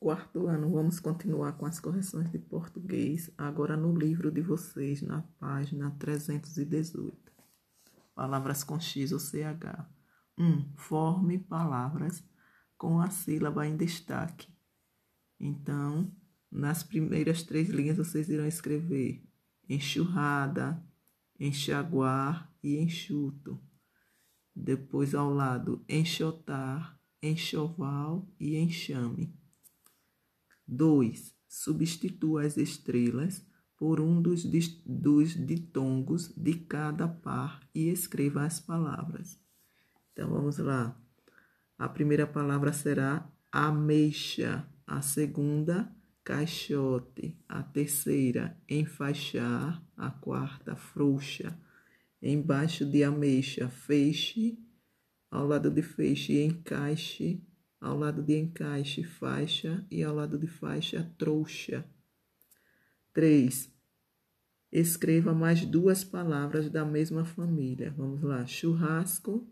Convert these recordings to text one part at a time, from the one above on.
Quarto ano, vamos continuar com as correções de português, agora no livro de vocês, na página 318. Palavras com X ou CH. 1. Um, forme palavras com a sílaba em destaque. Então, nas primeiras três linhas vocês irão escrever enxurrada, enxaguar e enxuto. Depois ao lado, enxotar, enxoval e enxame. 2. Substitua as estrelas por um dos, dos ditongos de cada par e escreva as palavras. Então vamos lá. A primeira palavra será ameixa, a segunda, caixote, a terceira, enfaixar, a quarta, frouxa. Embaixo de ameixa, feixe, ao lado de feixe, encaixe, ao lado de encaixe, faixa e ao lado de faixa, trouxa. 3. Escreva mais duas palavras da mesma família. Vamos lá: churrasco,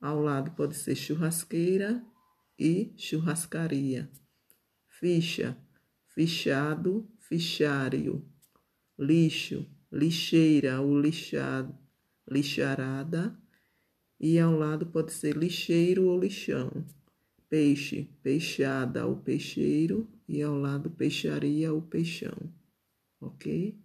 ao lado pode ser churrasqueira e churrascaria. Ficha, fichado, fichário. Lixo, lixeira ou lixado, lixarada. E ao lado pode ser lixeiro ou lixão peixe, peixada, o peixeiro, e ao lado peixaria, o peixão. Ok?